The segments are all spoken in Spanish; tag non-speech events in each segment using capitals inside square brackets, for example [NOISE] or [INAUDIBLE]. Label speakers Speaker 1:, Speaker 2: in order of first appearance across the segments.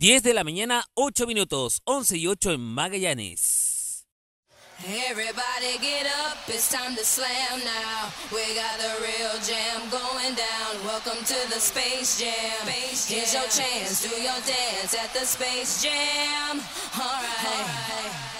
Speaker 1: 10 de la mañana, 8 minutos, 11 y 8 en Magallanes.
Speaker 2: Everybody get up, it's time to slam now. We got the real jam going down. Welcome to the Space Jam. Here's your chance, do your dance at the Space Jam. Alright.
Speaker 3: People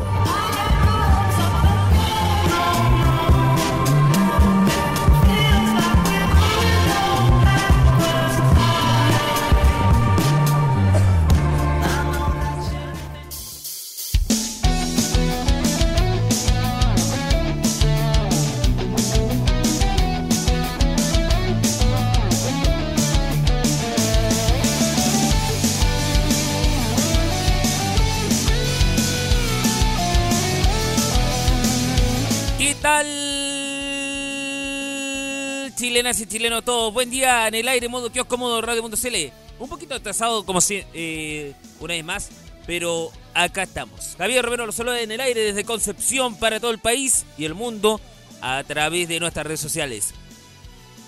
Speaker 1: Chilenas y chilenos todos. Buen día en el aire, modo kiosco, modo radio mundo CL. Un poquito atrasado, como si, eh, una vez más, pero acá estamos. Javier Romero lo saluda en el aire desde Concepción para todo el país y el mundo a través de nuestras redes sociales.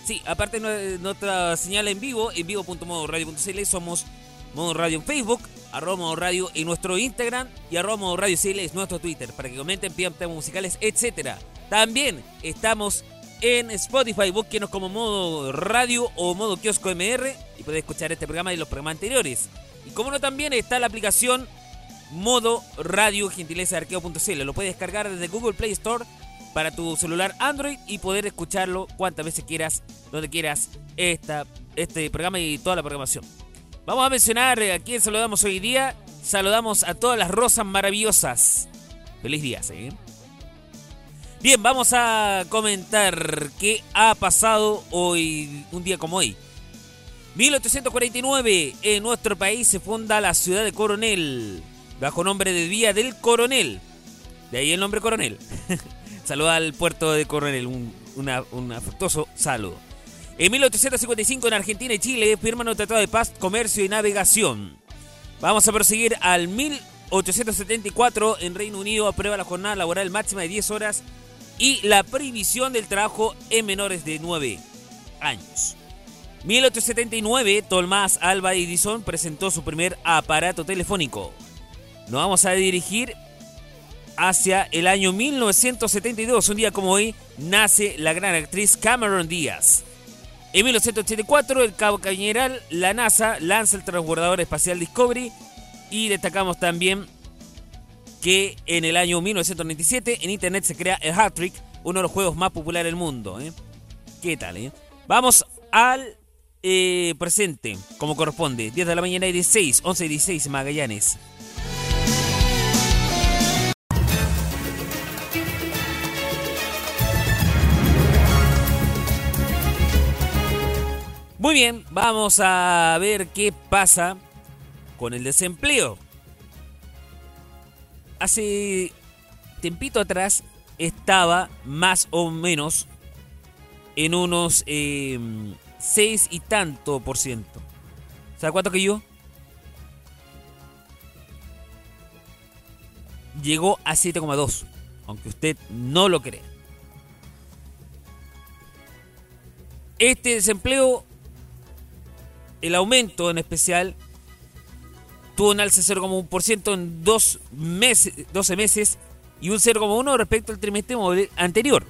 Speaker 1: Sí, aparte de nuestra señal en vivo, en vivo.modoradio.cl, somos Modo Radio en Facebook, arroba Modo Radio en nuestro Instagram y arroba Modo Radio CL es nuestro Twitter para que comenten, pidan temas musicales, etc. También estamos en Spotify. Búsquenos como modo radio o modo kiosco MR y puedes escuchar este programa y los programas anteriores. Y como no, también está la aplicación modo radio gentileza arqueo.cl. Lo puedes descargar desde Google Play Store para tu celular Android y poder escucharlo cuantas veces quieras, donde quieras, esta, este programa y toda la programación. Vamos a mencionar a quién saludamos hoy día. Saludamos a todas las rosas maravillosas. Feliz día, ¿eh? Bien, vamos a comentar qué ha pasado hoy, un día como hoy. 1849, en nuestro país se funda la ciudad de Coronel, bajo nombre de Vía del Coronel. De ahí el nombre Coronel. [LAUGHS] Saluda al puerto de Coronel, un, un afectuoso saludo. En 1855 en Argentina y Chile firman un tratado de paz, comercio y navegación. Vamos a proseguir al 1874 en Reino Unido aprueba la jornada laboral máxima de 10 horas y la prohibición del trabajo en menores de 9 años. 1879, Tomás Alba Edison presentó su primer aparato telefónico. Nos vamos a dirigir hacia el año 1972. Un día como hoy nace la gran actriz Cameron Díaz. En 1984, el cabo cañeral, la NASA lanza el transbordador espacial Discovery y destacamos también que en el año 1997 en Internet se crea el Hat Trick, uno de los juegos más populares del mundo. ¿eh? ¿Qué tal? Eh? Vamos al eh, presente, como corresponde. 10 de la mañana y 16, 11 y 16 Magallanes. Muy bien, vamos a ver qué pasa con el desempleo hace tempito atrás estaba más o menos en unos eh, 6 y tanto por ciento. ¿Sabe cuánto que yo? Llegó a 7,2, aunque usted no lo cree. Este desempleo, el aumento en especial, tuvo un alza de 0,1% en dos meses, 12 meses y un 0,1% respecto al trimestre anterior.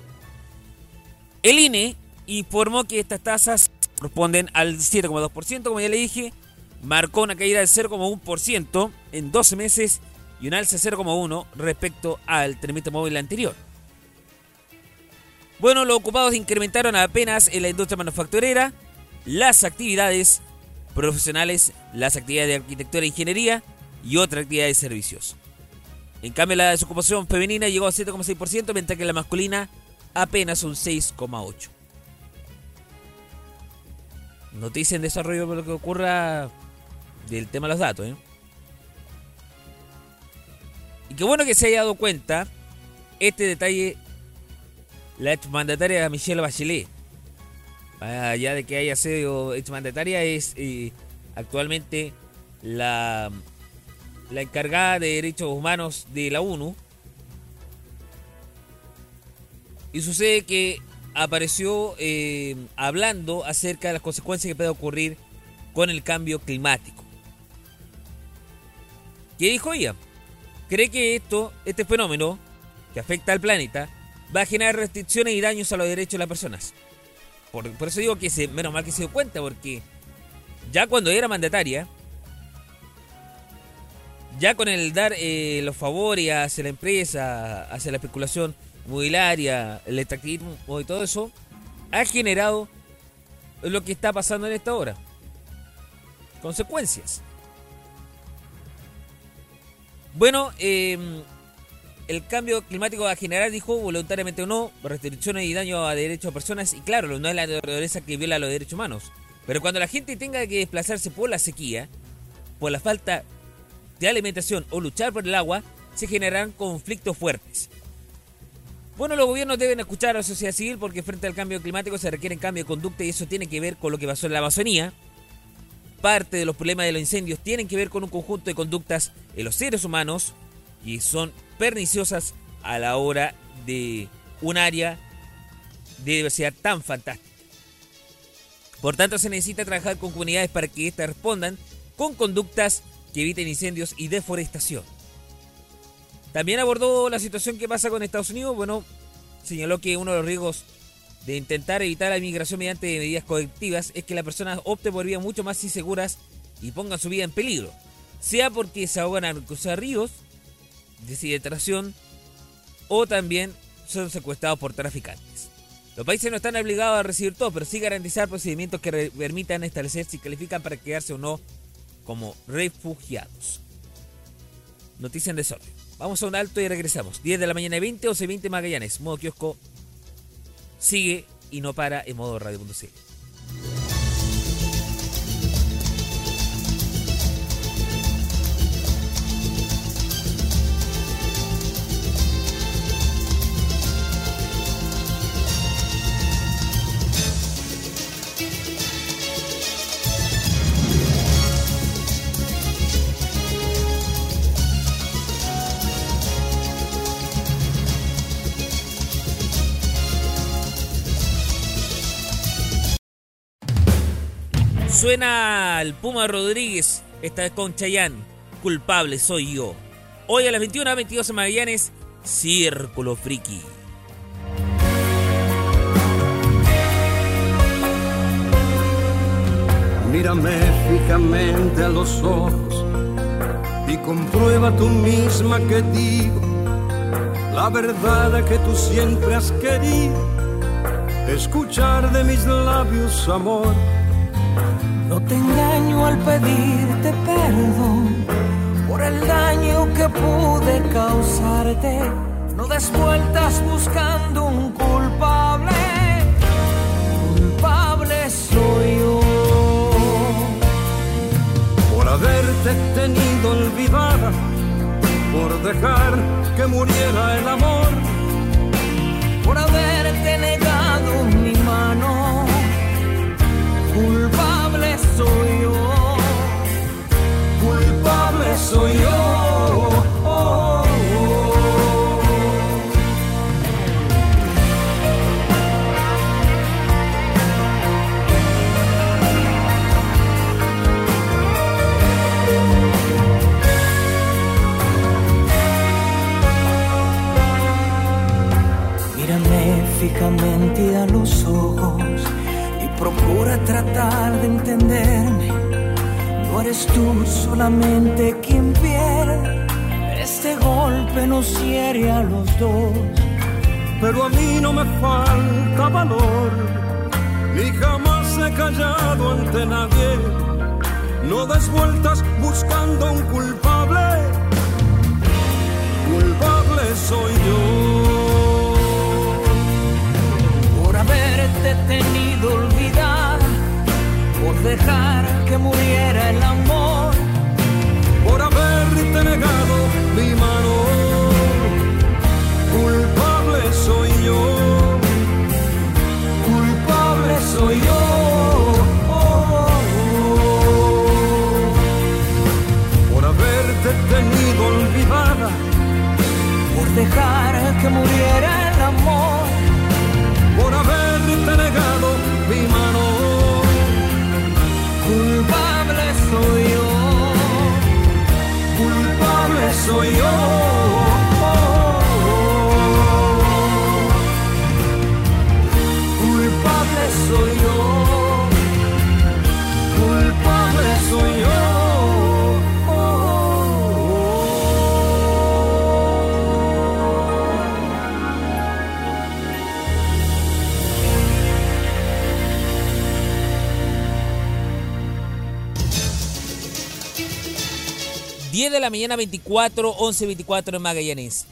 Speaker 1: El INE informó que estas tasas corresponden al 7,2%, como ya le dije, marcó una caída del 0,1% en 12 meses y un alza de 0,1% respecto al trimestre móvil anterior. Bueno, los ocupados incrementaron apenas en la industria manufacturera, las actividades profesionales las actividades de arquitectura e ingeniería y otras actividades de servicios. En cambio, la desocupación femenina llegó a 7,6%, mientras que la masculina apenas un 6,8%. Noticia en desarrollo por lo que ocurra del tema de los datos. ¿eh? Y qué bueno que se haya dado cuenta este detalle la exmandataria Michelle Bachelet allá de que haya sido exmandataria, es eh, actualmente la, la encargada de derechos humanos de la ONU. Y sucede que apareció eh, hablando acerca de las consecuencias que puede ocurrir con el cambio climático. ¿Qué dijo ella? Cree que esto, este fenómeno que afecta al planeta va a generar restricciones y daños a los derechos de las personas. Por, eso digo que se, menos mal que se dio cuenta, porque ya cuando era mandataria, ya con el dar eh, los favores hacia la empresa, hacia la especulación inmobiliaria, el extractivismo y todo eso, ha generado lo que está pasando en esta hora. Consecuencias. Bueno, em, el cambio climático va a generar, dijo, voluntariamente o no, restricciones y daño a derechos de personas. Y claro, no es la naturaleza que viola los derechos humanos. Pero cuando la gente tenga que desplazarse por la sequía, por la falta de alimentación o luchar por el agua, se generarán conflictos fuertes. Bueno, los gobiernos deben escuchar a la sociedad civil porque frente al cambio climático se requiere cambio de conducta y eso tiene que ver con lo que pasó en la Amazonía. Parte de los problemas de los incendios tienen que ver con un conjunto de conductas en los seres humanos y son perniciosas a la hora de un área de diversidad tan fantástica. Por tanto, se necesita trabajar con comunidades para que éstas respondan con conductas que eviten incendios y deforestación. También abordó la situación que pasa con Estados Unidos. Bueno, señaló que uno de los riesgos de intentar evitar la inmigración mediante medidas colectivas es que las personas opten por vías mucho más inseguras y pongan su vida en peligro. Sea porque se ahogan a cruzar ríos, deshidratación o también son secuestrados por traficantes. Los países no están obligados a recibir todo, pero sí garantizar procedimientos que permitan establecer si califican para quedarse o no como refugiados. Noticia en desorden. Vamos a un alto y regresamos. 10 de la mañana 20, 11, 20 Magallanes. Modo kiosco sigue y no para en modo radio.cl. Suena el Puma Rodríguez, esta vez con Chayanne. Culpable soy yo. Hoy a las 21 a 22 en Magallanes, Círculo Friki.
Speaker 4: Mírame fijamente a los ojos y comprueba tú misma que digo la verdad que tú siempre has querido escuchar de mis labios amor
Speaker 5: no te engaño al pedirte perdón por el daño que pude causarte. No des vueltas buscando un culpable. Culpable soy yo.
Speaker 4: Por haberte tenido olvidada, por dejar que muriera el amor,
Speaker 5: por haberte negado mi soy yo, culpable soy yo. Eres tú solamente quien pierde. Este golpe nos hiere a los dos.
Speaker 4: Pero a mí no me falta valor. Ni jamás he callado ante nadie. No des vueltas buscando un culpable. Culpable soy yo.
Speaker 5: haberte tenido olvidar, por dejar que muriera el amor,
Speaker 4: por haberte negado mi mano. Culpable soy yo,
Speaker 5: culpable soy yo.
Speaker 4: Por haberte tenido olvidada,
Speaker 5: por dejar que muriera el amor
Speaker 4: por haber
Speaker 1: 10 soy yo, culpable soy yo. La mañana 24, 11, 24 en Magallanes.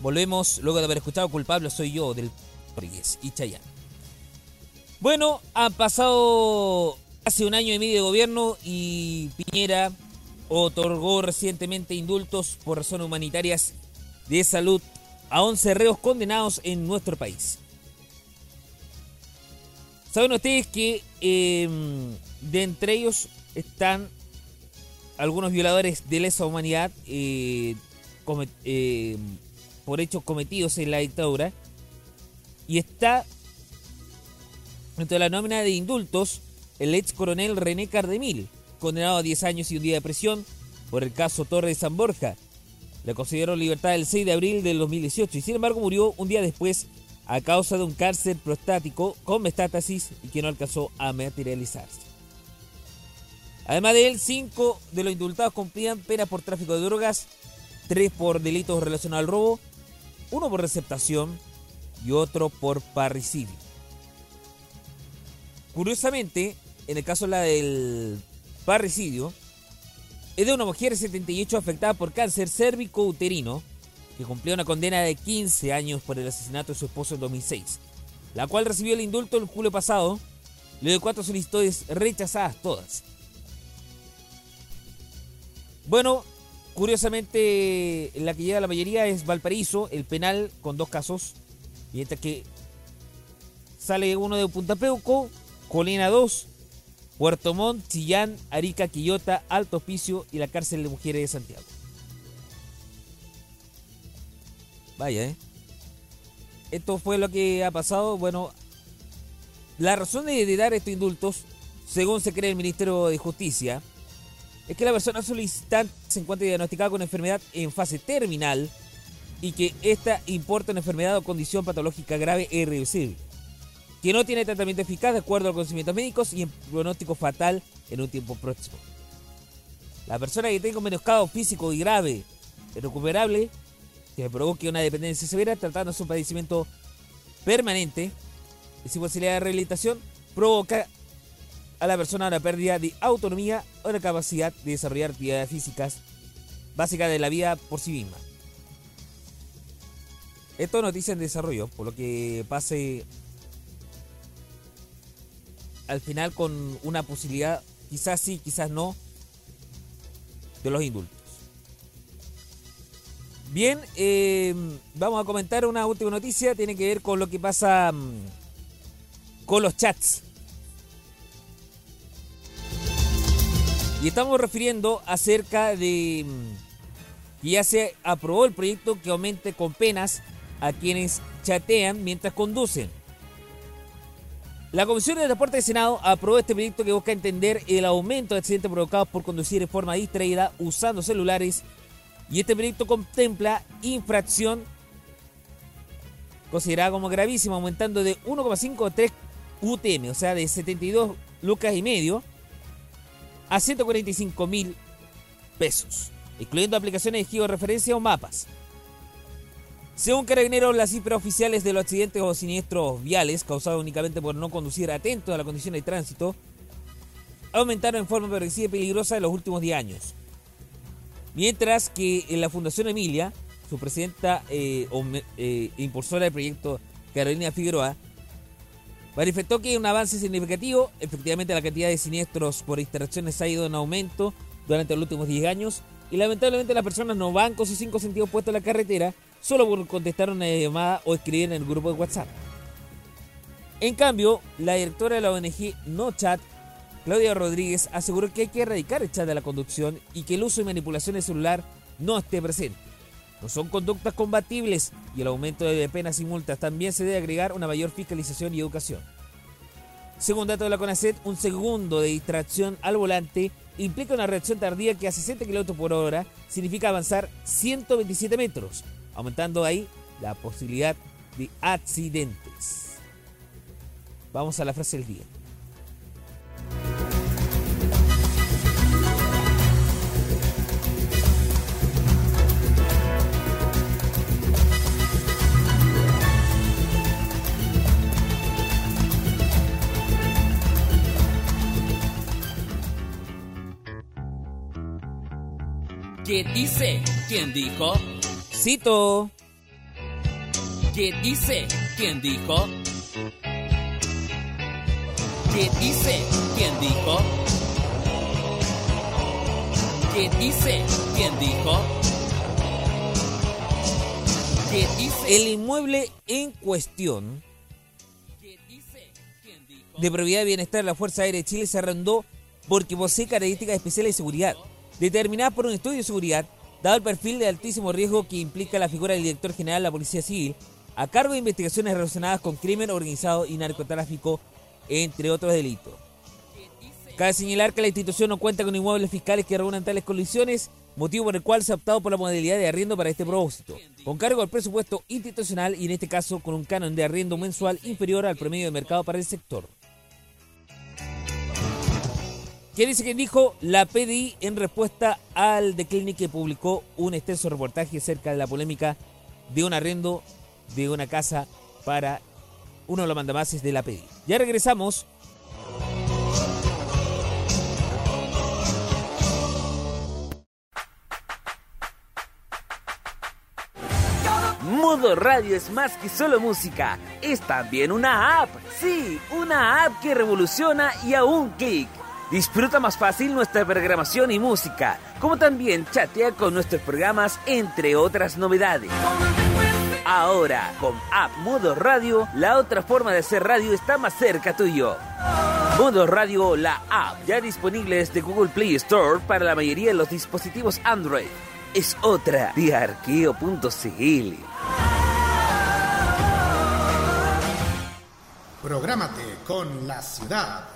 Speaker 1: Volvemos luego de haber escuchado Culpable Soy Yo del Rodríguez y Chayán. Bueno, ha pasado hace un año y medio de gobierno y Piñera otorgó recientemente indultos por razones humanitarias de salud a 11 reos condenados en nuestro país. Saben ustedes que em, de entre ellos están algunos violadores de lesa humanidad eh, em, por hechos cometidos en la dictadura y está entre la nómina de indultos el ex coronel René Cardemil, condenado a 10 años y un día de prisión por el caso Torre de San Borja. Le concedieron libertad el 6 de abril del 2018 y sin embargo murió un día después a causa de un cáncer prostático con metástasis y que no alcanzó a materializarse. Además de él, cinco de los indultados cumplían penas por tráfico de drogas, tres por delitos relacionados al robo, uno por receptación y otro por parricidio. Curiosamente, en el caso la del parricidio, es de una mujer de 78 afectada por cáncer cérvico-uterino que cumplió una condena de 15 años por el asesinato de su esposo en 2006, la cual recibió el indulto el julio pasado, luego de cuatro solicitudes rechazadas todas. Bueno, curiosamente la que lleva la mayoría es Valparaíso, el penal con dos casos, mientras que sale uno de Punta Peuco, Colina 2, Puerto Montt, Chillán, Arica, Quillota, Alto Hospicio y la cárcel de mujeres de Santiago. Vaya, ¿eh? Esto fue lo que ha pasado. Bueno, la razón de, dar estos indultos, según se cree el Ministerio de Justicia, es que la persona solicitante se encuentra diagnosticada con enfermedad en fase terminal y que esta importa una enfermedad o condición patológica grave e irreversible que no tiene tratamiento eficaz de acuerdo a los conocimientos médicos y en pronóstico fatal en un tiempo próximo. La persona que tenga un menoscabo físico y grave, irrecuperable, que provoque una dependencia severa, tratando su padecimiento permanente y sin posibilidad de rehabilitación, provoca a la persona una pérdida de autonomía o la capacidad de desarrollar actividades físicas básicas de la vida por sí misma. Esto es noticia en desarrollo, por lo que pase al final con una posibilidad, quizás sí, quizás no, de los indultos. Bien, em, vamos a comentar una última noticia, tiene que ver con lo que pasa mm, con los chats. Y estamos refiriendo acerca de mm, que ya se aprobó el proyecto que aumente con penas a quienes chatean mientras conducen. La Comisión de Transporte del Senado aprobó este proyecto que busca entender el aumento de accidentes provocados por conducir de forma distraída usando celulares y este proyecto contempla infracción considerada como gravísima, aumentando de 1,5 a 3 UTM, o sea, de 72 lucas y medio a 145 mil pesos, incluyendo aplicaciones de georreferencia o mapas. Según Carabineros, las cifras oficiales de los accidentes o siniestros viales causados únicamente por no conducir atento a la condición de tránsito aumentaron en forma progresiva y peligrosa en los últimos 10 años. Mientras que en la Fundación Emilia, su presidenta eh, o, eh, impulsora del proyecto Carolina Figueroa, manifestó que un avance significativo. Efectivamente, la cantidad de siniestros por distracciones ha ido en aumento durante los últimos 10 años y lamentablemente las personas no van con sus cinco sentidos puestos en la carretera solo por contestar una llamada o escribir en el grupo de WhatsApp. En cambio, la directora de la ONG No Chat, Claudia Rodríguez, aseguró que hay que erradicar el chat de la conducción y que el uso y manipulación del celular no esté presente. No son conductas compatibles y el aumento de penas y multas también se debe agregar una mayor fiscalización y educación. Según datos de la CONACET, un segundo de distracción al volante implica una reacción tardía que a 60 km por hora significa avanzar 127 metros, aumentando ahí la posibilidad de accidentes. Vamos a la frase del día.
Speaker 6: ¿Qué dice? ¿Quién dijo?
Speaker 1: Cito.
Speaker 6: ¿Qué dice? ¿Quién dijo? ¿Qué dice? ¿Quién dijo? ¿Qué dice? ¿Quién dijo? ¿Qué dice?
Speaker 1: El inmueble en cuestión de propiedad de bienestar de la Fuerza Aérea de Chile se arrendó porque posee características especiales de seguridad, determinadas por un estudio de seguridad, dado el perfil de altísimo riesgo que implica la figura del director general de la Policía Civil, a cargo de investigaciones relacionadas con crimen organizado y narcotráfico, entre otros delitos. Cabe señalar que la institución no cuenta con inmuebles fiscales que reúnan tales condiciones, motivo por el cual se ha optado por la modalidad de arriendo para este propósito, con cargo al presupuesto institucional y en este caso con un canon de arriendo mensual inferior al promedio de mercado para el sector. ¿Qué dice que dijo la PDI en respuesta al decline que publicó un extenso reportaje acerca de la polémica de un arriendo de una casa para uno de los mandamases de la PDI? Ya regresamos.
Speaker 7: Modo Radio es más que solo música, es también una app. Sí, una app que revoluciona y a un clic. Disfruta más fácil nuestra programación y música, como también chatea con nuestros programas, entre otras novedades. Ahora, con App Modo Radio, la otra forma de hacer radio está más cerca tuyo. Modo Radio, la app, ya disponible desde Google Play Store para la mayoría de los dispositivos Android. Es otra de arqueo.cl.
Speaker 8: Prográmate con la ciudad.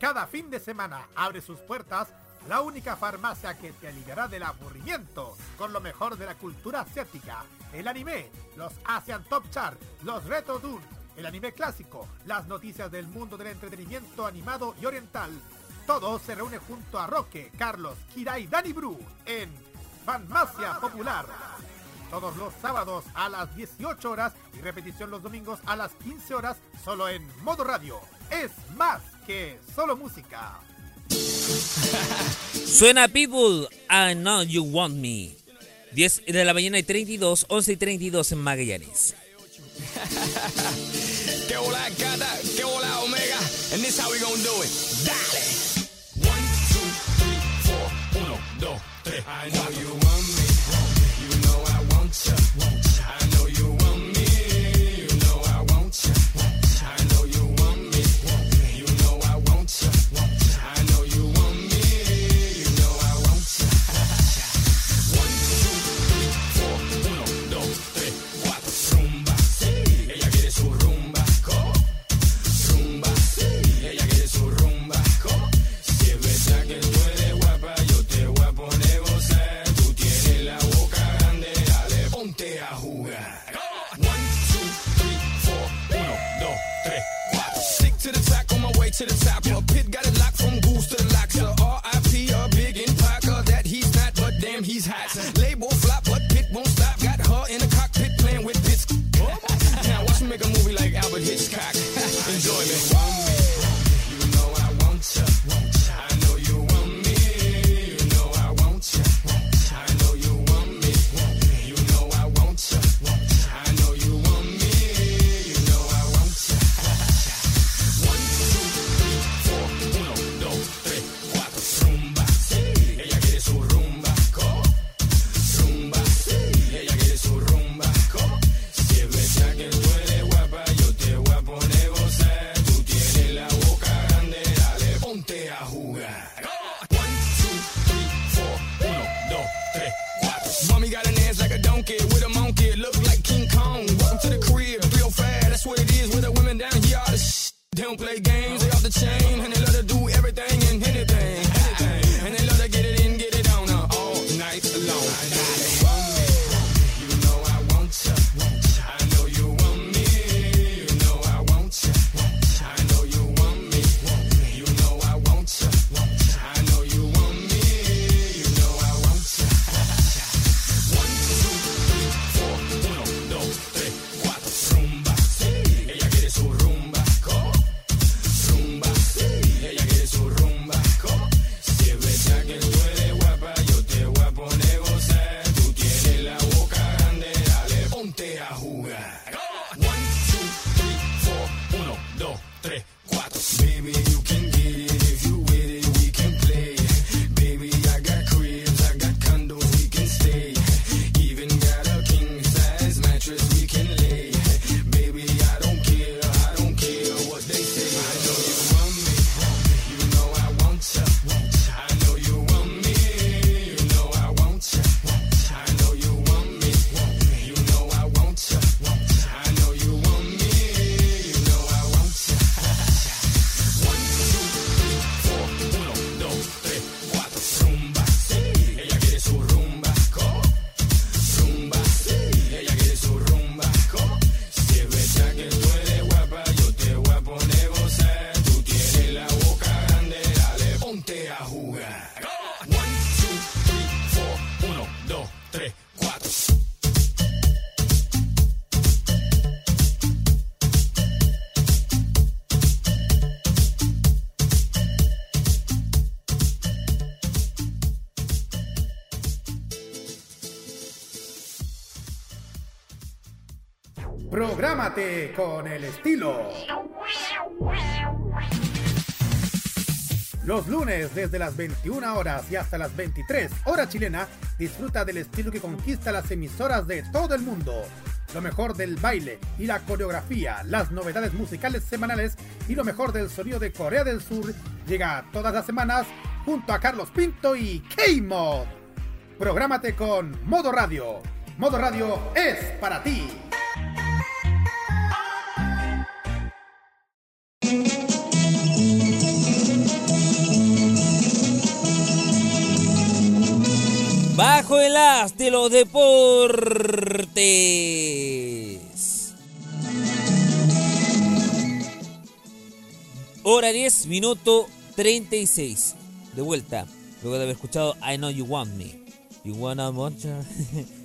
Speaker 8: Cada fin de semana abre sus puertas la única farmacia que te aliviará del aburrimiento con lo mejor de la cultura asiática, el anime, los Asian Top Chart, los Retro Dune, el anime clásico, las noticias del mundo del entretenimiento animado y oriental. Todo se reúne junto a Roque, Carlos, Kira y Dani Bru en Farmacia Popular. Todos los sábados a las 18 horas y repetición los domingos a las 15 horas solo en Modo Radio. Es más que solo música. [LAUGHS]
Speaker 1: Suena People, I Know You Want Me. 10 de la mañana y 32, 11 y 32 en Magallanes. [LAUGHS]
Speaker 3: Que hola gata, que hola omega, and this how we gonna do it. Dale. One, two, three, four, uno, dos, tres. I know you want me,
Speaker 8: Con el estilo. Los lunes desde las 21 horas y hasta las 23 horas chilena, disfruta del estilo que conquista las emisoras de todo el mundo. Lo mejor del baile y la coreografía, las novedades musicales semanales y lo mejor del sonido de Corea del Sur llega todas las semanas junto a Carlos Pinto y K-Mod. Prográmate con Modo Radio. Modo Radio es para ti.
Speaker 1: As de los deportes. Hora 10, minuto 36. De vuelta, luego de haber escuchado I Know You Want Me. You wanna want [LAUGHS] I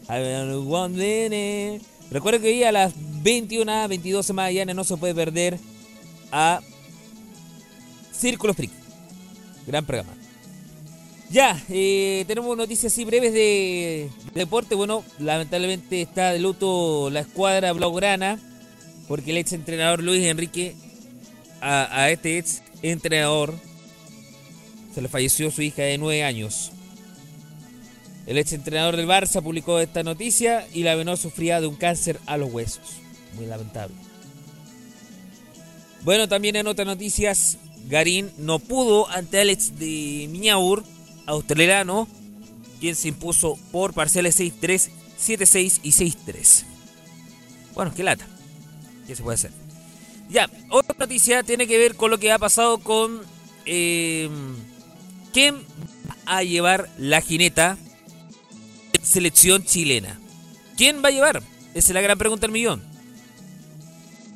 Speaker 1: know you want me. Recuerda que hoy a las 21, 22 de mañana no se puede perder a Círculo Freak. Gran programa. Ya, eh, tenemos noticias así breves de, deporte. Bueno, lamentablemente está de luto la escuadra blaugrana porque el ex entrenador Luis Enrique, a, este ex entrenador, se le falleció su hija de 9 años. El ex entrenador del Barça publicó esta noticia y la menor sufría de un cáncer a los huesos. Muy lamentable. Bueno, también en otras noticias, Garín no pudo ante Alex de Miñaur, australiano, quien se impuso por parciales 6-3, 7-6 y 6-3. Bueno, qué lata. ¿Qué se puede hacer? Ya, otra noticia tiene que ver con lo que ha pasado con... Eh, ¿Quién va a llevar la jineta selección chilena? ¿Quién va a llevar? Esa es la gran pregunta del millón.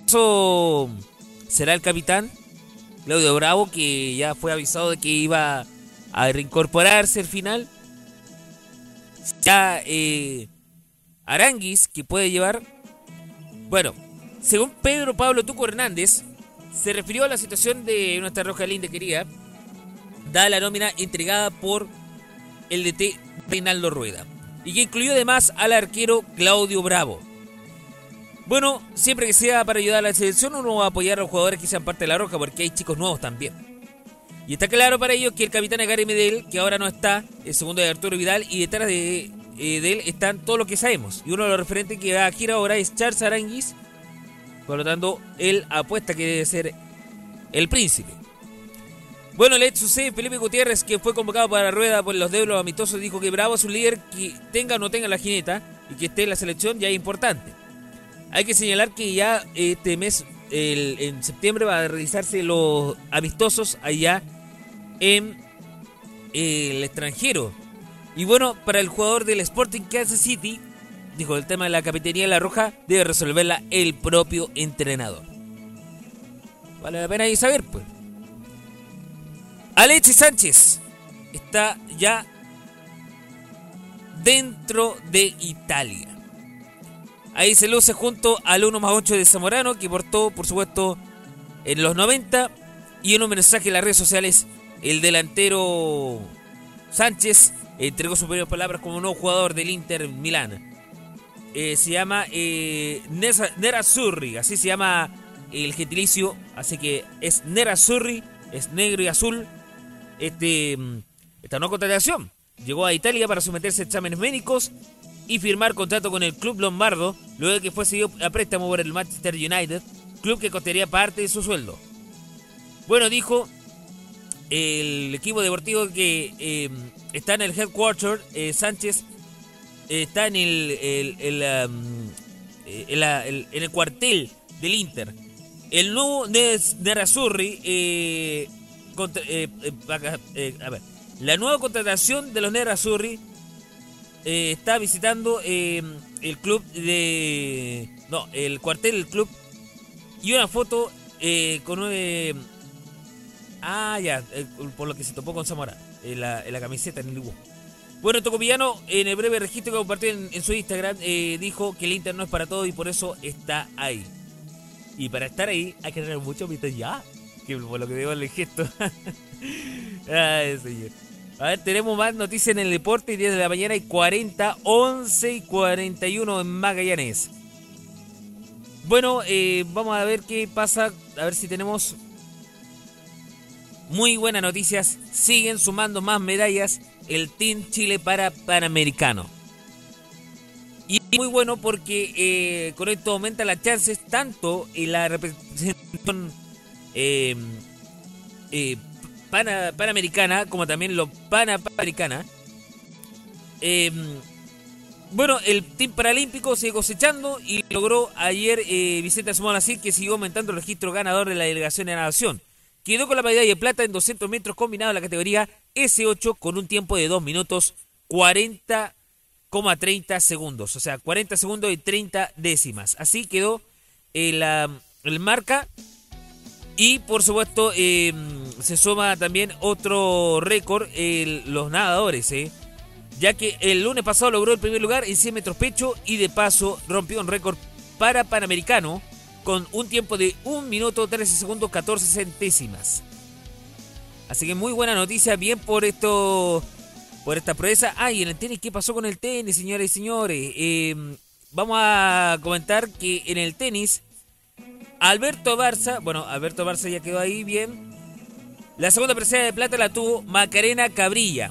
Speaker 1: ¿Eso será el capitán? Claudio Bravo, que ya fue avisado de que iba a reincorporarse al final. Ya eh, Aranguis, que puede llevar. Bueno, según Pedro Pablo Tuco Hernández, se refirió a la situación de nuestra Roja Linda querida, da la nómina entregada por el DT Reinaldo Rueda, y que incluyó además al arquero Claudio Bravo. Bueno, siempre que sea para ayudar a la selección, uno va a apoyar a los jugadores que sean parte de la Roja, porque hay chicos nuevos también. Y está claro para ellos que el capitán Gary Medel, que ahora no está, el segundo de Arturo Vidal, y detrás de, eh, de él están todos los que sabemos. Y uno de los referentes que va a gira ahora es Charles Aranguis. Por lo tanto, él apuesta que debe ser el príncipe. Bueno, el ex sucede Felipe Gutiérrez, que fue convocado para la rueda por los deulos amistosos, dijo que Bravo es un líder que tenga o no tenga la jineta y que esté en la selección ya es importante. Hay que señalar que ya este mes, el- en septiembre, va a realizarse los amistosos allá en el extranjero. Y bueno, para el jugador del Sporting Kansas City, dijo el tema de la capitanía de la Roja, debe resolverla el propio entrenador. Vale la pena ahí saber, pues. Alexis Sánchez está ya dentro de Italia. Ahí se luce junto al 1 más 8 de Zamorano, que portó, por supuesto, en los 90. Y en un mensaje en las redes sociales, el delantero Sánchez entregó sus primeras palabras como nuevo jugador del Inter Milán. Eh, se llama eh, Nerazzurri, así se llama el gentilicio. Así que es Nerazzurri, es negro y azul. Este, mm, esta nueva contratación llegó a Italia para someterse a exámenes médicos y firmar contrato con el club lombardo, luego de que fue seguido a préstamo por el Manchester United, club que costaría parte de su sueldo. Bueno, dijo el equipo deportivo que eh, está en el headquarter, eh, Sánchez eh, está en el, el- el, um, el- cuartel del Inter. El nuevo Nes- Nerazzurri, eh, contra- a ver, la nueva contratación de los Nerazzurri está visitando eh, el club de. No, el cuartel del club. Y una foto con un. Ah, ya, eh, por lo que se topó con Zamora. En la, camiseta, en el dibujo. Bueno, Tocopillano, en el breve registro que compartió en, su Instagram, eh, dijo que el Inter no es para todo y por eso está ahí. Y para estar ahí hay que tener mucho ya. Que por lo que en el gesto. [LAUGHS] A ver, tenemos más noticias en el deporte. 10 de la mañana y 40, 11 y 41 en Magallanes. Bueno, eh, vamos a ver qué pasa, a ver si tenemos muy buenas noticias. Siguen sumando más medallas el Team Chile para Panamericano. Y muy bueno porque eh, con esto aumenta las chances tanto en la representación eh, eh, pana- panamericana como también lo panamericana. Eh, bueno, el Team Paralímpico sigue cosechando y logró ayer eh, Vicente Asomón así que siguió aumentando el registro ganador de la delegación de natación. Quedó con la medalla de plata en 200 metros combinado en la categoría S8 con un tiempo de 2 minutos 40,30 segundos. O sea, 40 segundos y 30 décimas. Así quedó el, ah, el marca. Y por supuesto, eh, se suma también otro récord, los nadadores, ¿eh? ya que el lunes pasado logró el primer lugar en 100 metros pecho y de paso rompió un récord para Panamericano con un tiempo de 1 minuto 13 segundos 14 centésimas. Así que muy buena noticia, bien por esto, por esta proeza. Ah, en el tenis, ¿qué pasó con el tenis, señores y señores? Eh, vamos a comentar que en el tenis, Alberto Barça, bueno, Alberto Barça ya quedó ahí bien. La segunda presea de plata la tuvo Macarena Cabrilla.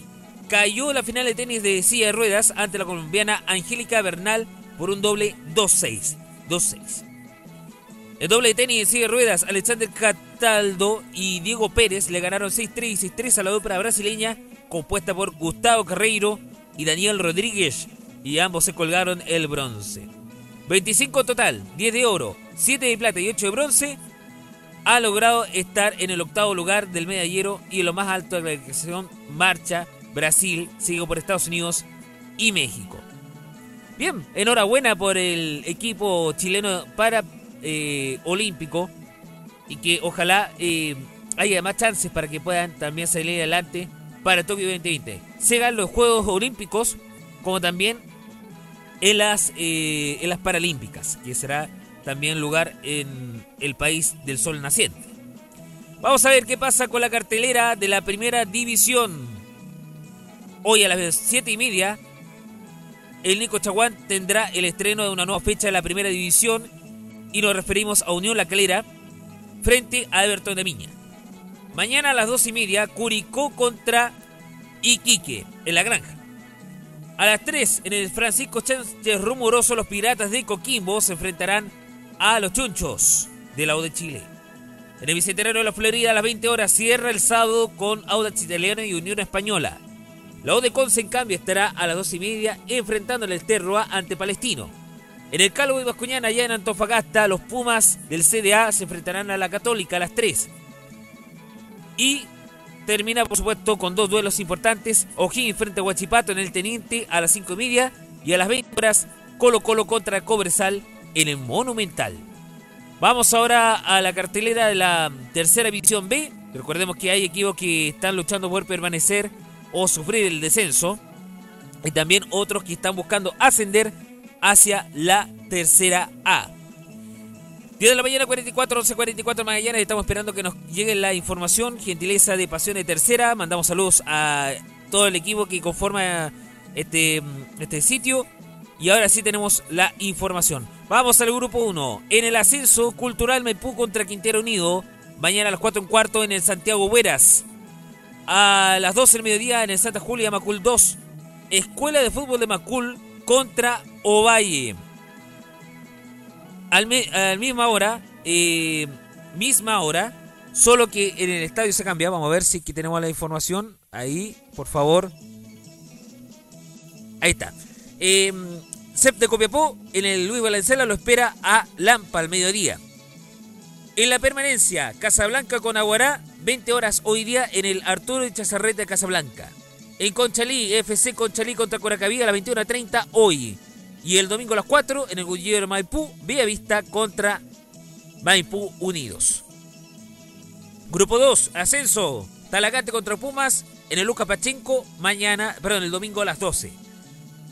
Speaker 1: Cayó la final de tenis de silla de ruedas ante la colombiana Angélica Bernal por un doble 2-6. 2-6. El doble de tenis de ruedas, Alexander Cataldo y Diego Pérez le ganaron 6-3 y 6-3 a la dupla brasileña compuesta por Gustavo Carreiro y Daniel Rodríguez y ambos se colgaron el bronce. 25 total, 10 de oro, 7 de plata y 8 de bronce. Ha logrado estar en el octavo lugar del medallero y en lo más alto de la clasificación marcha Brasil, seguido por Estados Unidos y México. Bien, enhorabuena por el equipo chileno para eh, olímpico y que ojalá eh, haya más chances para que puedan también salir adelante para Tokio 2020. Sean los Juegos Olímpicos como también en eh, en las Paralímpicas, que será también lugar en el país del sol naciente. Vamos a ver qué pasa con la cartelera de la primera división. Hoy a las 7 y media, el Nico Chaguán tendrá el estreno de una nueva fecha de la primera división y nos referimos a Unión La Calera frente a Everton de Miña. Mañana a las 2 y media, Curicó contra Iquique en la granja. A las 3 en el Francisco Sánchez Rumoroso, los Piratas de Coquimbo se enfrentarán a los Chunchos de la U de Chile. En el Bicentenario de la Florida a las 20 horas cierra el sábado con Audax Italiano y Unión Española. La U de Conce, en cambio, estará a las 2 y media enfrentando el Terroa ante Palestino. En el Calvo y Bascuñana, allá en Antofagasta, los Pumas del CDA se enfrentarán a la Católica a las 3. Y termina, por supuesto, con dos duelos importantes. O'Higgins frente a Huachipato en el Teniente a las 5 y media. Y a las 20 horas, Colo Colo contra Cobresal en el Monumental. Vamos ahora a la cartelera de la tercera división B. Recordemos que hay equipos que están luchando por permanecer o sufrir el descenso. Y también otros que están buscando ascender hacia la tercera A. 10 de la mañana, 44, 11, 44 de la mañana. Estamos esperando que nos llegue la información. Gentileza de Pasión de Tercera. Mandamos saludos a todo el equipo que conforma este, este sitio. Y ahora sí tenemos la información. Vamos al grupo 1. En el ascenso cultural Maipú contra Quintero Unido. Mañana a las 4 en cuarto en el Santiago Bueras. A las 12 del mediodía en el Santa Julia Macul 2. Escuela de Fútbol de Macul contra Ovalle. Al, al misma hora, eh, misma hora, solo que en el estadio se cambia. Vamos a ver si aquí tenemos la información. Ahí, por favor. Ahí está. Eh, de Copiapó, en el Luis Valencela lo espera a Lampa al mediodía. En la permanencia, Casablanca con Aguará, 20 horas hoy día en el Arturo y Chazarrete de Casablanca. En Conchalí, FC Conchalí contra Coracaví a las 21.30 hoy. Y el domingo a las 4 en el Gullero Maipú, Vía Vista contra Maipú Unidos. Grupo 2, ascenso. Talagante contra Pumas en el Luca Pachenco mañana, perdón, el domingo a las 12.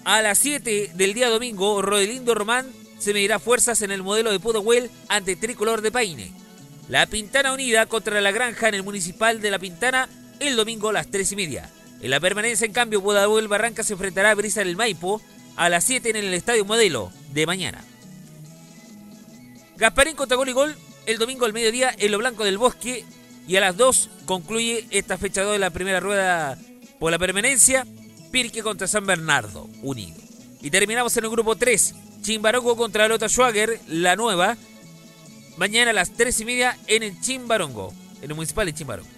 Speaker 1: A las 7 del día domingo, Rodelindo Román se medirá fuerzas en el modelo de Pudahuel ante Tricolor de Paine. La Pintana Unida contra la Granja en el Municipal de La Pintana el domingo a las 3 y media. En la permanencia, en cambio, Pudahuel Barranca se enfrentará a Brisa del Maipo a las 7 en el Estadio Modelo de mañana.
Speaker 2: Gasparín contra gol y gol el domingo al mediodía en lo blanco del bosque y a las 2 concluye esta fecha 2 de la primera rueda por la permanencia. Pirque contra San Bernardo, unido. Y terminamos en el grupo 3. Chimbarongo contra Lota Schwager, la nueva. Mañana a las 3 y media en el Chimbarongo, en el municipal de Chimbarongo.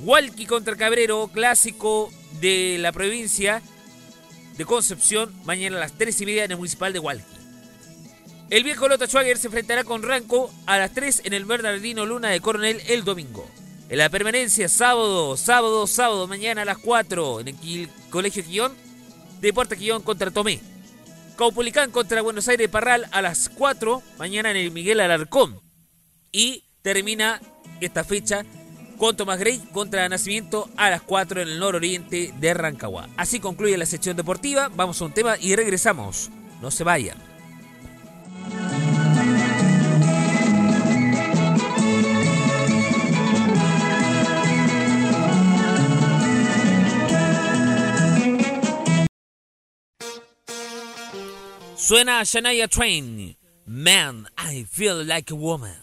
Speaker 2: Hualqui contra Cabrero, clásico de la provincia de Concepción, mañana a las 3 y media en el municipal de Hualqui. El viejo Lota Schwager se enfrentará con Ranco a las 3 en el Bernardino Luna de Coronel el domingo. En la permanencia, sábado, sábado, sábado, mañana a las 4 en el Colegio Quillón, Deporte Quillón contra Tomé. Caupolicán contra Buenos Aires Parral a las 4, mañana en el Miguel Alarcón. Y termina esta fecha con Tomás Grey contra Nacimiento a las 4 en el nororiente de Rancagua. Así concluye la sección deportiva. Vamos a un tema y regresamos. No se vayan. Suena Shania Twain. Man, I feel like a woman.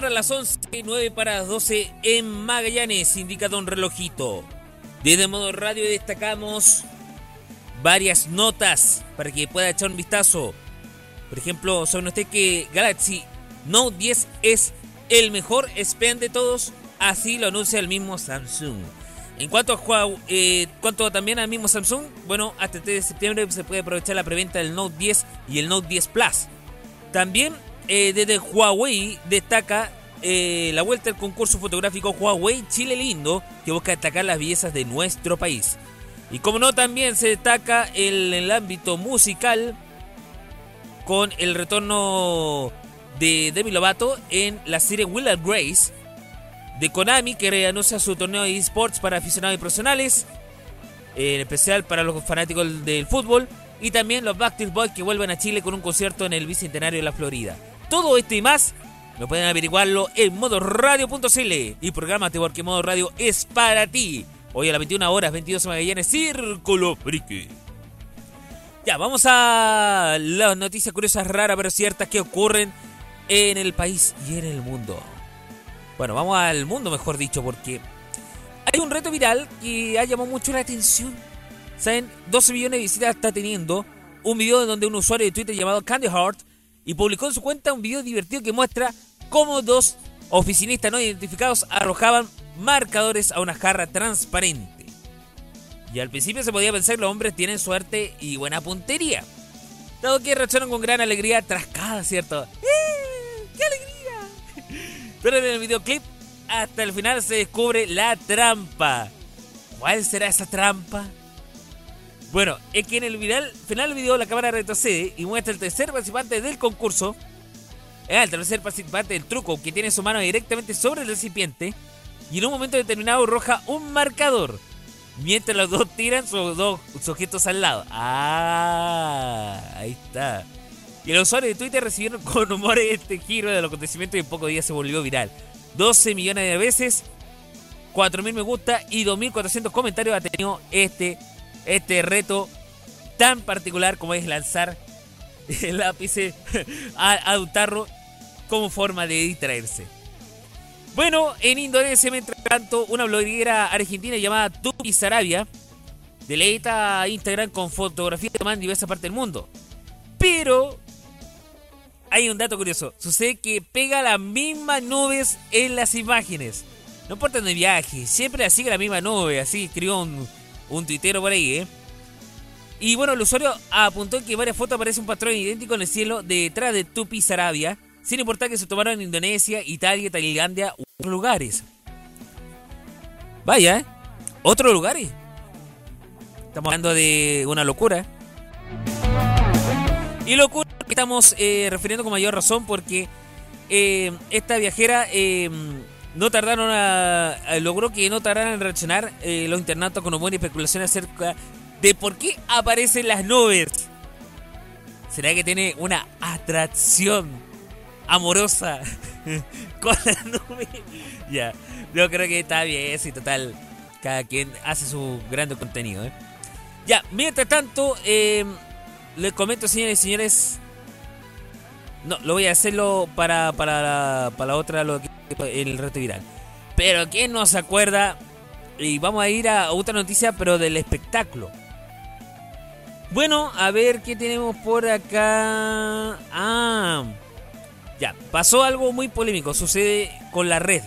Speaker 1: Para las 11, 9 para las 12 en Magallanes, indica Don Relojito. Desde modo radio destacamos varias notas para que pueda echar un vistazo. Por ejemplo, ¿saben usted que Galaxy Note 10 es el mejor SPEN de todos? Así lo anuncia el mismo Samsung. En cuanto a Huawei, eh, cuanto también al mismo Samsung, bueno, hasta el 3 de septiembre se puede aprovechar la preventa del Note 10 y el Note 10 Plus. También eh, desde Huawei destaca eh, la vuelta al concurso fotográfico Huawei Chile Lindo, que busca destacar las bellezas de nuestro país. Y como no, también se destaca el, el ámbito musical con el retorno de Demi Lovato en la serie Will and Grace de Konami, que reanuncia su torneo de esports para aficionados y profesionales, eh, en especial para los fanáticos del fútbol, y también los Backstreet Boys que vuelven a Chile con un concierto en el Bicentenario de la Florida. Todo esto y más lo pueden averiguarlo en modoradio.cl y prográmate porque Modo Radio es para ti. Hoy a las 21 horas, 22 Magallanes, Círculo Friki. Ya, vamos a las noticias curiosas, raras pero ciertas que ocurren en el país y en el mundo. Bueno, vamos al mundo, mejor dicho, porque hay un reto viral que ha llamado mucho la atención. ¿Saben? 12 millones de visitas está teniendo un video donde un usuario de Twitter llamado Candy Heart y publicó en su cuenta un video divertido que muestra cómo dos oficinistas no identificados arrojaban marcadores a una jarra transparente. Y al principio se podía pensar que los hombres tienen suerte y buena puntería. Dado que reaccionan con gran alegría tras cada cierto. ¡Eh! ¡Qué alegría! [LAUGHS] Pero en el videoclip, hasta el final se descubre la trampa. ¿Cuál será esa trampa? Bueno, es que en el final del video la cámara retrocede y muestra el tercer participante del concurso. Eh, el tercer participante del truco que tiene su mano directamente sobre el recipiente y en un momento determinado arroja un marcador. Mientras los dos tiran sus dos sujetos al lado. Ah, ahí está. Y los usuarios de Twitter recibieron [LAUGHS] con humor este giro de los acontecimientos y en pocos días se volvió viral. 12 millones de veces, 4.000 me gusta y 2.400 comentarios ha tenido este, este reto tan particular como es lanzar lápiz [LAUGHS] a, a un tarro como forma de distraerse. Bueno, en Indonesia, mientras tanto, una bloguera argentina llamada Tupi Sarabia deleita Instagram con fotografías tomadas en diversas partes del mundo. Pero hay un dato curioso. Sucede que pega las mismas nubes en las imágenes. No importa de viaje, siempre sigue la misma nube. Así escribió un, un tuitero por ahí, ¿eh? Y bueno, el usuario apuntó que en varias fotos aparece un patrón idéntico en el cielo detrás de Tupi Sarabia, sin importar que se tomaron en Indonesia, Italia, Tailandia u otros lugares. Vaya, ¿eh? Otros lugares. Estamos hablando de una locura. Y locura que estamos eh, refiriendo con mayor razón porque eh, esta viajera eh, no tardaron a, a- logró que no tardaran en reaccionar eh, los internautas con humor y especulaciones acerca de por qué aparecen las nubes. ¿Será que tiene una atracción amorosa [LAUGHS] con las nubes? [LAUGHS] Ya, yo creo que está bien, sí, total. Cada quien hace su gran contenido, ¿eh? Ya, mientras tanto, eh, les comento, señores y señores. No, lo voy a hacerlo para, para, para la otra, lo que, el reto viral. Pero ¿quién no se acuerda? Y vamos a ir a otra noticia, pero del espectáculo. Bueno, a ver qué tenemos por acá. Ah, ya, pasó algo muy polémico. Sucede con la red.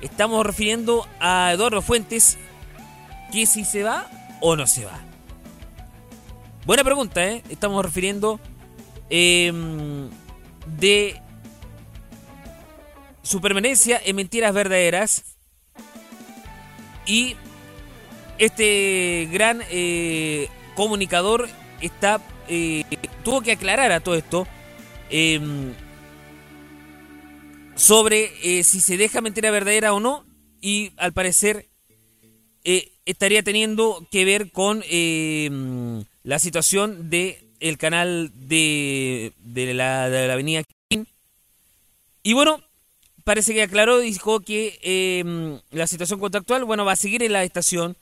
Speaker 1: Estamos refiriendo a Eduardo Fuentes. Que si se va o no se va. Buena pregunta, ¿eh? Estamos refiriendo eh, de su permanencia en Mentiras Verdaderas y este gran eh, comunicador está eh, tuvo que aclarar a todo esto eh, sobre eh, si se deja mentira verdadera o no y al parecer eh, estaría teniendo que ver con eh, la situación de el canal de, de, la, de la avenida King. Y bueno, parece que aclaró, dijo que eh, la situación contractual, bueno, va a seguir en la estación.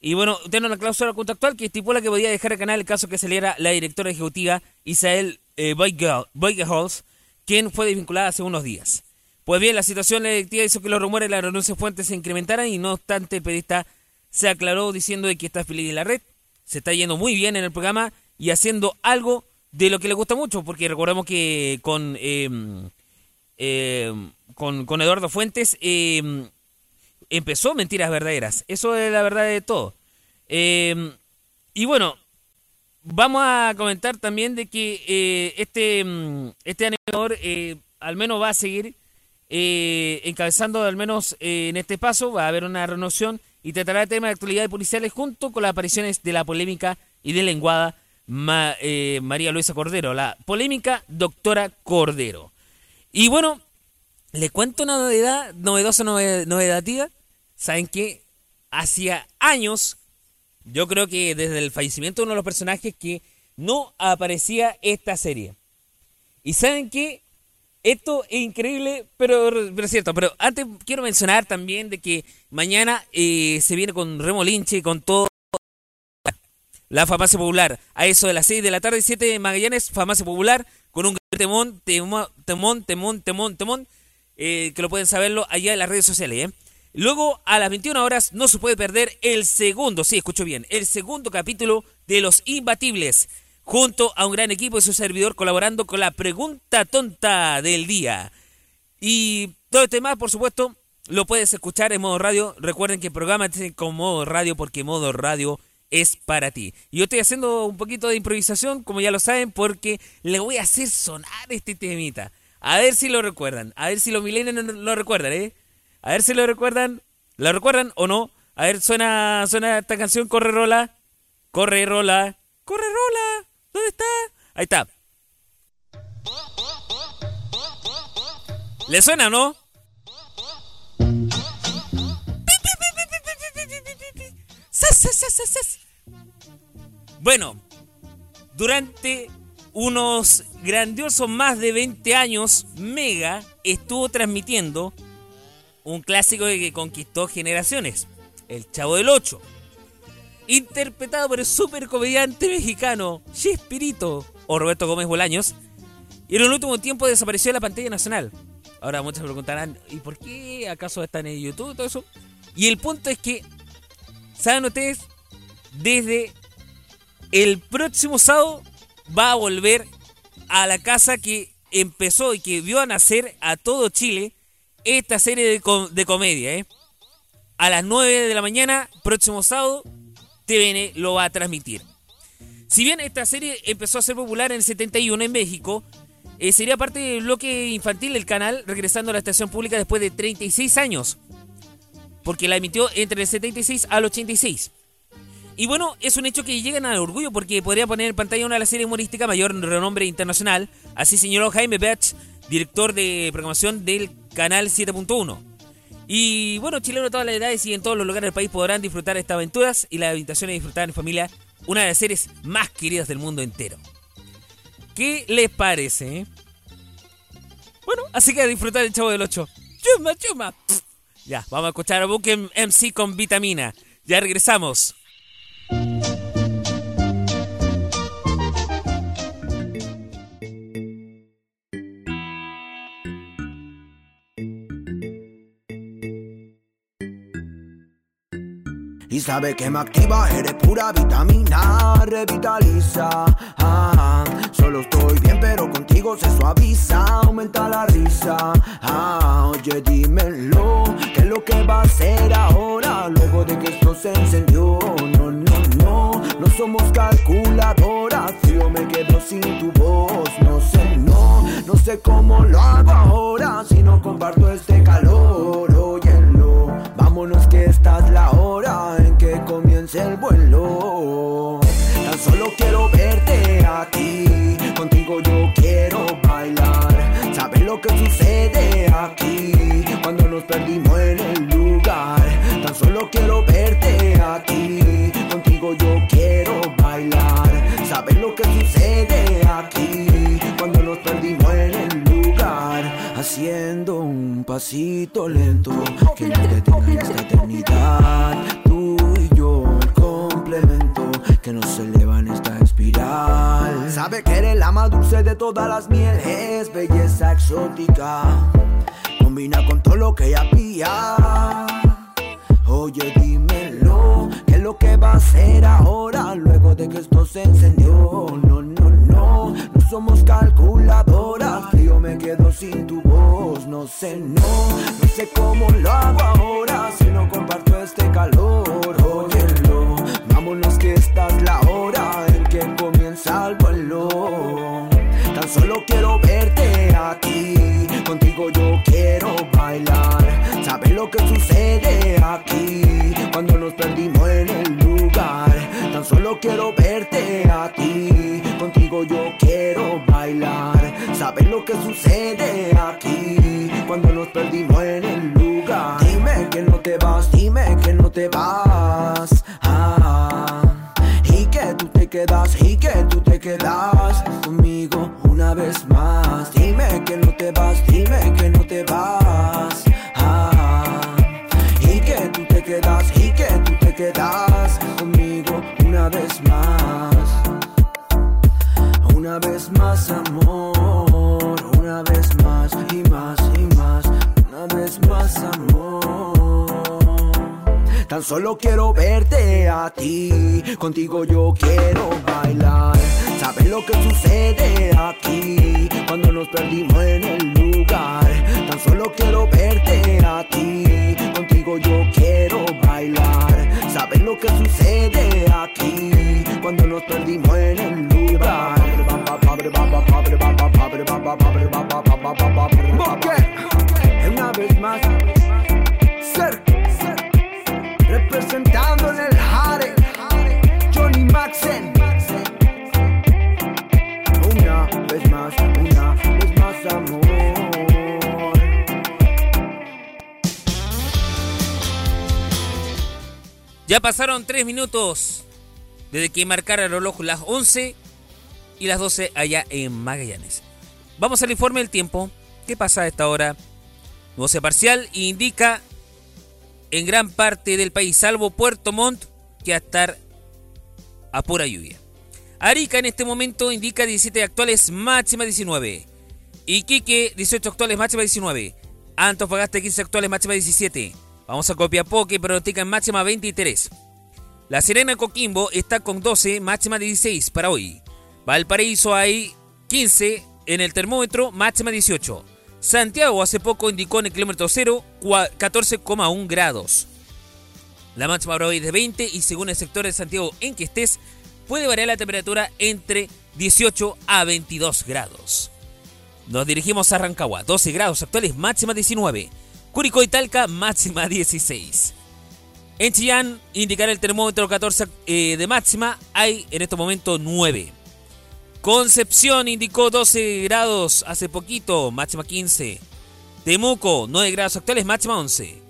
Speaker 1: Y bueno, tiene una cláusula contractual que estipula que podía dejar el canal en caso que saliera la directora ejecutiva Isael eh, Boygeholz, quien fue desvinculada hace unos días. Pues bien, la situación electiva hizo que los rumores de la renuncia de Fuentes se incrementaran y no obstante el periodista se aclaró diciendo de que está feliz de la red, se está yendo muy bien en el programa y haciendo algo de lo que le gusta mucho, porque recordamos que con, eh, eh, con, con Eduardo Fuentes eh, empezó Mentiras Verdaderas, eso es la verdad de todo. Eh, y bueno, vamos a comentar también de que este, mm, este animador al menos va a seguir encabezando al menos en este paso, va a haber una renovación y tratará temas de actualidades policiales junto con las apariciones de la polémica y de lenguada Ma- María Luisa Cordero, la polémica doctora Cordero. Y bueno, le cuento una novedad, novedosa, nove- novedativa. Saben que hacía años, yo creo que desde el fallecimiento de uno de los personajes que no aparecía esta serie. Y saben que esto es increíble, pero, es cierto. Pero antes quiero mencionar también de que mañana eh, se viene con Remo Linche, con todo la farmacia popular. A eso de las 6 de la tarde, 7 de Magallanes, farmacia popular, con un temón, temón, temón, temón, temón, temón, eh, que lo pueden saberlo allá en las redes sociales. ¿eh? Luego, a las 21 horas, no se puede perder el segundo, sí, escucho bien, el segundo capítulo de Los Imbatibles, junto a un gran equipo y su servidor colaborando con la pregunta tonta del día. Y todo este más, por supuesto, lo puedes escuchar en modo radio. Recuerden que el programa tiene con modo radio porque modo radio es para ti. Yo estoy haciendo un poquito de improvisación, como ya lo saben, porque le voy a hacer sonar este temita. A ver si lo recuerdan. A ver si los millennials lo recuerdan, ¿eh? A ver si lo recuerdan. ¿Lo recuerdan o no? A ver, suena, suena esta canción, Corre Rola. Corre Rola. Corre Rola. ¿Dónde está? Ahí está. ¿Le suena no? Bueno, durante unos grandiosos más de 20 años, Mega estuvo transmitiendo un clásico que conquistó generaciones, El Chavo del Ocho, interpretado por el super comediante mexicano Chespirito o Roberto Gómez Bolaños, y en el último tiempo desapareció de la pantalla nacional. Ahora muchos preguntarán, ¿y por qué acaso están en YouTube todo eso? Y el punto es que, ¿saben ustedes? Desde el próximo sábado va a volver a la casa que empezó y que vio a nacer a todo Chile esta serie de, com- de comedia. ¿eh? A las 9 de la mañana, próximo sábado, TVN lo va a transmitir. Si bien esta serie empezó a ser popular en el 71 en México, eh, sería parte del bloque infantil del canal, regresando a la estación pública después de 36 años, porque la emitió entre el 76 al 86. Y bueno, es un hecho que llegan al orgullo porque podría poner en pantalla una de las series humorísticas mayor renombre internacional, así señaló Jaime Bach, director de programación del canal 7.1. Y bueno, chilenos de todas las edades y en todos los lugares del país podrán disfrutar estas aventuras y la invitación a disfrutar en familia una de las series más queridas del mundo entero. ¿Qué les parece? Bueno, así que a disfrutar el Chavo del 8. Chuma, chuma. Ya, vamos a escuchar a Book MC con vitamina. Ya regresamos.
Speaker 9: Sabe que me activa, eres pura vitamina, revitaliza. Ah, solo estoy bien, pero contigo se suaviza, aumenta la risa. Ah, oye, dímelo, ¿qué es lo que va a hacer ahora? Luego de que esto se encendió. No, no, no, no somos calculadoras. Yo me quedo sin tu voz, no sé, no, no sé cómo lo hago ahora. Si no comparto este calor, óyelo. Vámonos que esta es la hora que comience el vuelo. Tan solo quiero verte aquí, contigo yo quiero bailar. ¿Sabes lo que sucede aquí cuando nos perdimos en el lugar? Tan solo quiero verte aquí, contigo yo quiero bailar. ¿Sabes lo que sucede aquí cuando nos perdimos en el lugar? Haciendo un pasito lento que no detenga en esta eternidad. Sabe que eres la más dulce de todas las mieles, belleza exótica. combina con todo lo que ella pilla. Oye, dímelo, ¿qué es lo que va a hacer ahora luego de que esto se encendió? No, no, no, no somos calculadoras, yo me quedo sin tu voz. No sé, no, no sé cómo lo hago ahora si no comparto este calor. Óyelo, vámonos que esta es la hora en que comienza el Tan solo quiero verte a ti, contigo yo quiero bailar. ¿Sabes lo que sucede aquí cuando nos perdimos en el lugar? Tan solo quiero verte a ti, contigo yo quiero bailar. ¿Sabes lo que sucede vas, dime que no te vas. Ah, y que tú te quedas, y que tú te quedas conmigo una vez más. Una vez más, amor. Una vez más y más y más. Una vez más, amor. Tan solo quiero verte a ti. Contigo yo quiero bailar. ¿Sabes lo que sucede aquí nos perdimos en el lugar? Tan solo quiero verte a ti. Contigo yo quiero bailar. ¿Sabes lo que sucede aquí cuando nos perdimos
Speaker 1: Ya pasaron 3 minutos desde que marcara el reloj las 11 y las 12 allá en Magallanes. Vamos al informe del tiempo. ¿Qué pasa a esta hora? Nubosidad parcial indica en gran parte del país, salvo Puerto Montt, que va a estar a pura lluvia. Arica en este momento indica 17 actuales, máxima 19. Iquique, 18 actuales, máxima 19. Antofagasta, 15 actuales, máxima 17. Vamos a Copiapó, que pronostica en máxima 23. La Serena Coquimbo está con 12, máxima 16 para hoy. Valparaíso hay 15 en el termómetro, máxima 18. Santiago hace poco indicó en el kilómetro 0 cua- 14,1 grados. La máxima para hoy es de 20 y según el sector de Santiago en que estés, puede variar la temperatura entre 18 a 22 grados. Nos dirigimos a Rancagua, 12 grados actuales, máxima 19. Curicó y Talca, máxima 16. En Chillán, indicará el termómetro 14 eh, de máxima, hay en este momento 9. Concepción indicó 12 grados hace poquito, máxima 15. Temuco, 9 grados actuales, máxima 11.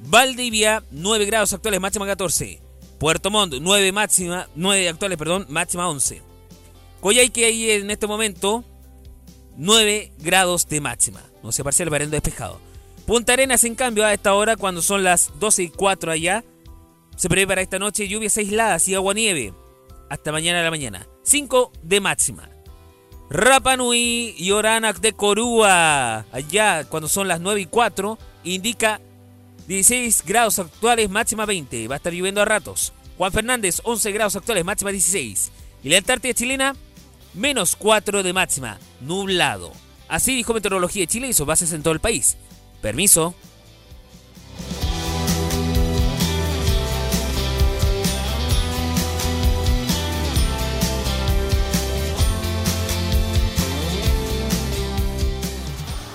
Speaker 1: Valdivia, 9 grados actuales, máxima 14. Puerto Montt, 9 máxima, 9 actuales, perdón, máxima 11. Coyhaique hay en este momento 9 grados de máxima. No se parcial variando despejado. Punta Arenas, en cambio, a esta hora, cuando son las 12 y 4 allá, se prevé para esta noche lluvias aisladas y agua-nieve. Hasta mañana a la mañana. 5 de máxima. Rapa Nui y Oranak de Corúa, allá cuando son las 9 y 4, indica 16 grados actuales, máxima 20. Va a estar lloviendo a ratos. Juan Fernández, 11 grados actuales, máxima 16. Y la Antártida chilena, menos 4 de máxima, nublado. Así dijo Meteorología de Chile y sus bases en todo el país. Permiso.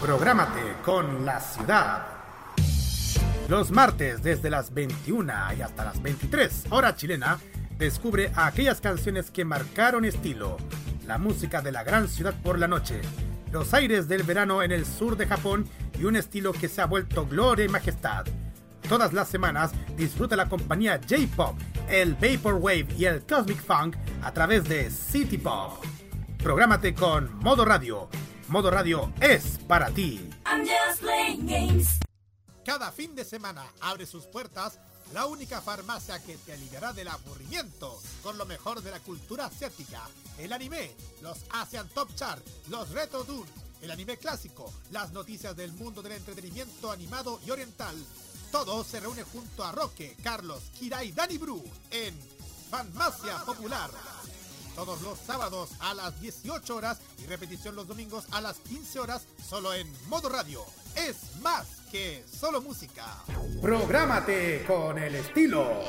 Speaker 8: Prográmate con la ciudad. Los martes desde las 21 y hasta las 23 hora chilena, descubre aquellas canciones que marcaron estilo, la música de la gran ciudad por la noche, los aires del verano en el sur de Japón y un estilo que se ha vuelto gloria y majestad. Todas las semanas disfruta la compañía J-Pop, el Vaporwave y el Cosmic Funk a través de City Pop. Prográmate con Modo Radio. Modo Radio es para ti.
Speaker 2: I'm just playing games.
Speaker 8: Cada fin de semana abre sus puertas la única farmacia que te aliviará del aburrimiento con lo mejor de la cultura asiática, el anime, los Asian Top Chart, los Retro Tours el anime clásico, las noticias del mundo del entretenimiento animado y oriental. Todo se reúne junto a Roque, Carlos, Kira y Dani Bru en Fanmacia Popular. Todos los sábados a las 18 horas y repetición los domingos a las 15 horas solo en modo radio. Es más que solo música. Prográmate con el estilo.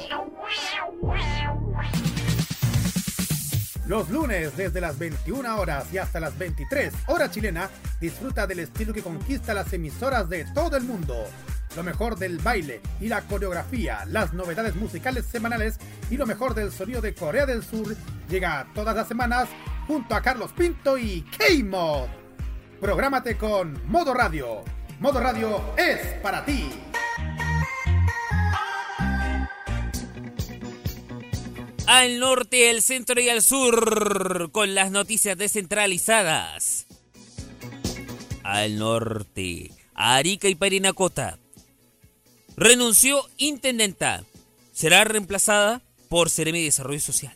Speaker 8: Los lunes desde las 21 horas y hasta las 23 horas chilena, disfruta del estilo que conquista las emisoras de todo el mundo. Lo mejor del baile y la coreografía, las novedades musicales semanales y lo mejor del sonido de Corea del Sur llega todas las semanas junto a Carlos Pinto y K-Mod. Prográmate con Modo Radio. Modo Radio es para ti.
Speaker 1: Al norte, al centro y al sur, con las noticias descentralizadas. Al norte, Arica y Parinacota. Renunció intendenta. Será reemplazada por Ceremi de Desarrollo Social.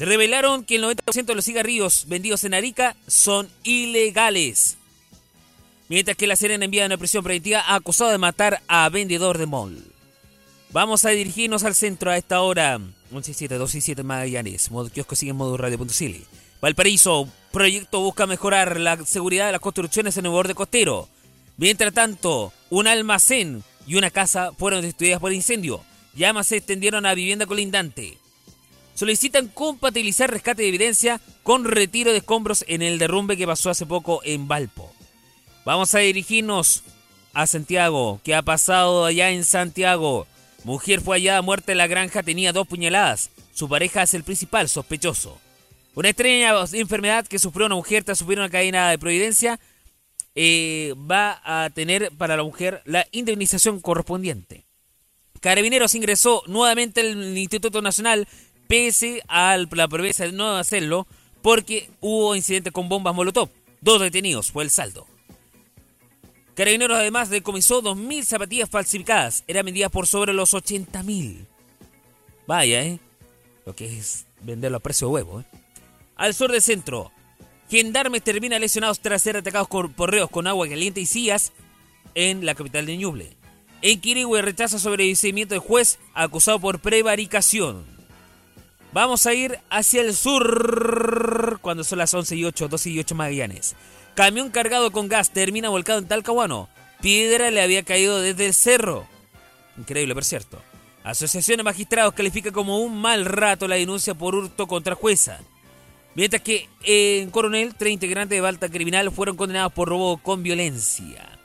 Speaker 1: Revelaron que el 90% de los cigarrillos vendidos en Arica son ilegales. Mientras que la Serena envía una prisión preventiva acusado de matar a vendedor de mall. Vamos a dirigirnos al centro a esta hora. 167 Magallanes. Kiosco sigue en modo. Valparaíso. Proyecto busca mejorar la seguridad de las construcciones en el borde costero. Mientras tanto, un almacén y una casa fueron destruidas por incendio. Llamas se extendieron a vivienda colindante. Solicitan compatibilizar rescate de evidencia con retiro de escombros en el derrumbe que pasó hace poco en Valpo. Vamos a dirigirnos a Santiago. ¿Qué ha pasado allá en Santiago? Mujer fue hallada muerta en la granja, tenía dos puñaladas. Su pareja es el principal sospechoso. Una extraña enfermedad que sufrió una mujer tras sufrir una cadena de providencia eh, va a tener para la mujer la indemnización correspondiente. Carabineros ingresó nuevamente al Instituto Nacional pese a la promesa de no hacerlo porque hubo incidentes con bombas Molotov. Dos detenidos fue el saldo. Carabineros además decomisó 2.000 zapatillas falsificadas. Eran vendidas por sobre los 80.000. Vaya, ¿eh? Lo que es venderlo a precio de huevo, ¿eh? Al sur del centro, gendarmes terminan lesionados tras ser atacados por porreos con agua caliente y sillas en la capital de Ñuble. En Quirihue rechaza sobreseimiento del juez acusado por prevaricación. Vamos a ir hacia el sur cuando son las 11 y 8, 12 y 8 Magallanes. Camión cargado con gas termina volcado en Talcahuano. Piedra le había caído desde el cerro. Increíble, por cierto. Asociación de Magistrados califica como un mal rato la denuncia por hurto contra jueza. Mientras que en Coronel, tres integrantes de Balta Criminal fueron condenados por robo con violencia.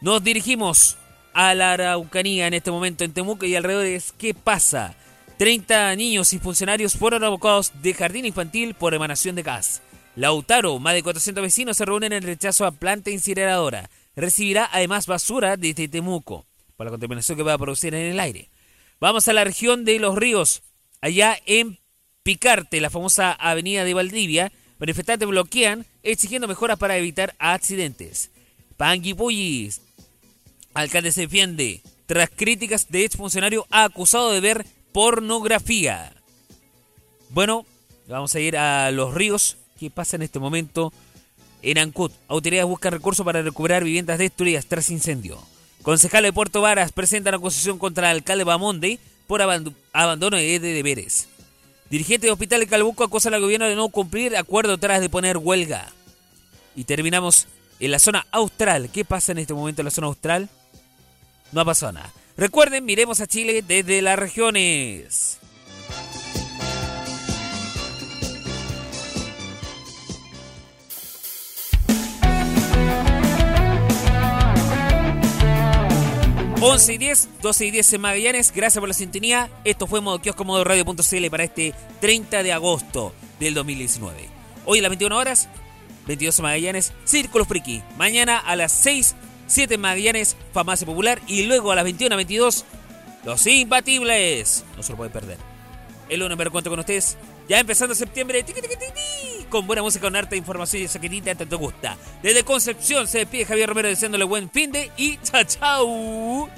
Speaker 1: Nos dirigimos a la Araucanía en este momento en Temuco y alrededores. ¿Qué pasa? 30 niños y funcionarios fueron abocados de jardín infantil por emanación de gas. Lautaro, más de 400 vecinos se reúnen en rechazo a planta incineradora. Recibirá además basura desde Temuco, por la contaminación que va a producir en el aire. Vamos a la región de Los Ríos, allá en Picarte, la famosa avenida de Valdivia. Manifestantes bloquean exigiendo mejoras para evitar accidentes. Panguipullis, alcalde se defiende tras críticas de exfuncionario acusado de ver pornografía. Bueno, vamos a ir a Los Ríos, ¿Qué pasa en este momento en Ancud? Autoridades buscan recursos para recuperar viviendas destruidas tras incendio. Concejal de Puerto Varas presentan acusación contra el alcalde Bamonde por abandono de deberes. Dirigente de Hospital de Calbuco acusa al gobierno de no cumplir acuerdo tras de poner huelga. Y terminamos en la zona austral. ¿Qué pasa en este momento en la zona austral? No ha pasado nada. Recuerden, miremos a Chile desde las regiones. Once y 10, 12 y 10 en Magallanes. Gracias por la sintonía. Esto fue Modo Kiosco Modo Radio.cl para este 30 de agosto del 2019. Hoy a las 21 horas, 22 en Magallanes, Círculo Friki. Mañana a las 6, 7 en Magallanes, Farmacia Popular. Y luego a las 21 a 22, Los Imbatibles. No se lo pueden perder. El lunes me recuento con ustedes. Ya empezando septiembre, tiqui, tiqui, tiqui, con buena música, con harta información y esa que tanto te gusta. Desde Concepción se despide Javier Romero deseándole buen fin de y chao chao.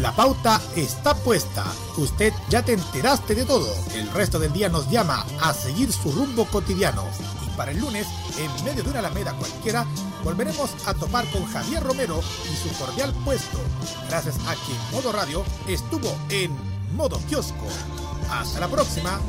Speaker 8: La pauta está puesta. Usted ya te enteraste de todo. El resto del día nos llama a seguir su rumbo cotidiano para el lunes, en medio de una alameda cualquiera, volveremos a topar con Javier Romero y su cordial puesto, gracias a que Modo Radio estuvo en Modo Kiosco. Hasta la próxima.